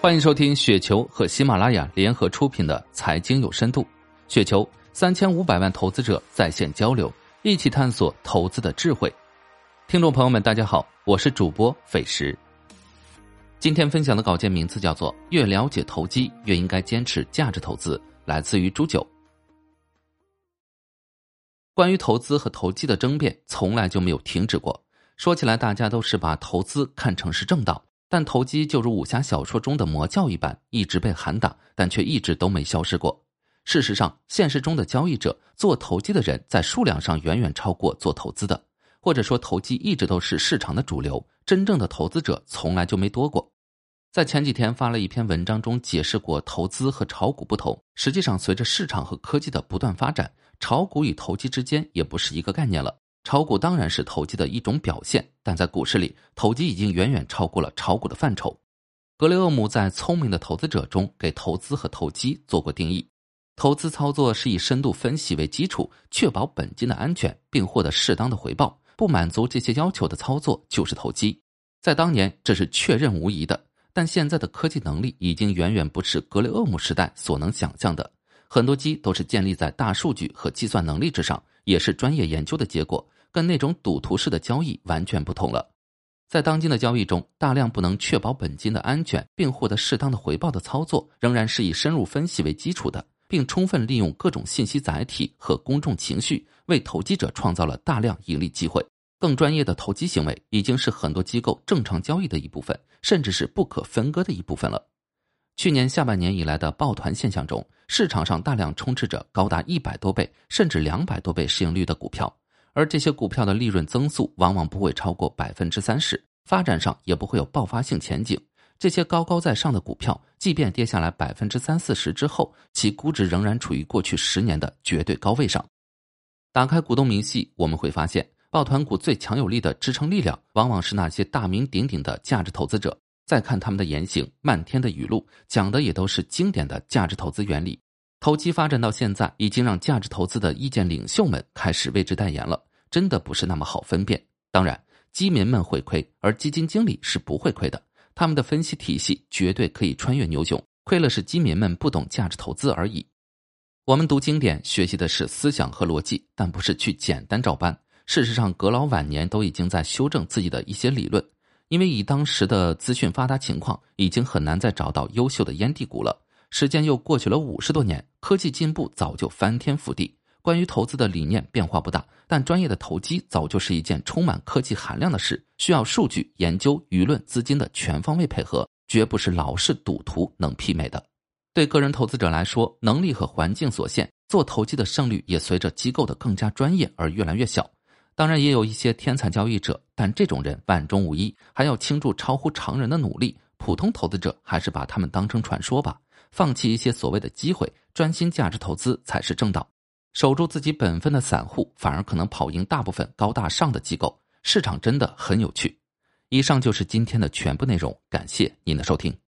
欢迎收听雪球和喜马拉雅联合出品的《财经有深度》，雪球三千五百万投资者在线交流，一起探索投资的智慧。听众朋友们，大家好，我是主播费时。今天分享的稿件名字叫做《越了解投机，越应该坚持价值投资》，来自于朱九。关于投资和投机的争辩，从来就没有停止过。说起来，大家都是把投资看成是正道。但投机就如武侠小说中的魔教一般，一直被喊打，但却一直都没消失过。事实上，现实中的交易者做投机的人在数量上远远超过做投资的，或者说投机一直都是市场的主流，真正的投资者从来就没多过。在前几天发了一篇文章中解释过投资和炒股不同，实际上随着市场和科技的不断发展，炒股与投机之间也不是一个概念了。炒股当然是投机的一种表现，但在股市里，投机已经远远超过了炒股的范畴。格雷厄姆在《聪明的投资者》中给投资和投机做过定义：投资操作是以深度分析为基础，确保本金的安全，并获得适当的回报。不满足这些要求的操作就是投机。在当年，这是确认无疑的。但现在的科技能力已经远远不是格雷厄姆时代所能想象的，很多机都是建立在大数据和计算能力之上，也是专业研究的结果。跟那种赌徒式的交易完全不同了。在当今的交易中，大量不能确保本金的安全并获得适当的回报的操作，仍然是以深入分析为基础的，并充分利用各种信息载体和公众情绪，为投机者创造了大量盈利机会。更专业的投机行为已经是很多机构正常交易的一部分，甚至是不可分割的一部分了。去年下半年以来的抱团现象中，市场上大量充斥着高达一百多倍甚至两百多倍市盈率的股票。而这些股票的利润增速往往不会超过百分之三十，发展上也不会有爆发性前景。这些高高在上的股票，即便跌下来百分之三四十之后，其估值仍然处于过去十年的绝对高位上。打开股东明细，我们会发现，抱团股最强有力的支撑力量，往往是那些大名鼎鼎的价值投资者。再看他们的言行，漫天的语录，讲的也都是经典的价值投资原理。投机发展到现在，已经让价值投资的意见领袖们开始为之代言了。真的不是那么好分辨。当然，基民们会亏，而基金经理是不会亏的。他们的分析体系绝对可以穿越牛熊，亏了是基民们不懂价值投资而已。我们读经典学习的是思想和逻辑，但不是去简单照搬。事实上，格老晚年都已经在修正自己的一些理论，因为以当时的资讯发达情况，已经很难再找到优秀的烟蒂股了。时间又过去了五十多年，科技进步早就翻天覆地。关于投资的理念变化不大，但专业的投机早就是一件充满科技含量的事，需要数据研究、舆论、资金的全方位配合，绝不是老式赌徒能媲美的。对个人投资者来说，能力和环境所限，做投机的胜率也随着机构的更加专业而越来越小。当然，也有一些天才交易者，但这种人万中无一，还要倾注超乎常人的努力。普通投资者还是把他们当成传说吧，放弃一些所谓的机会，专心价值投资才是正道。守住自己本分的散户，反而可能跑赢大部分高大上的机构。市场真的很有趣。以上就是今天的全部内容，感谢您的收听。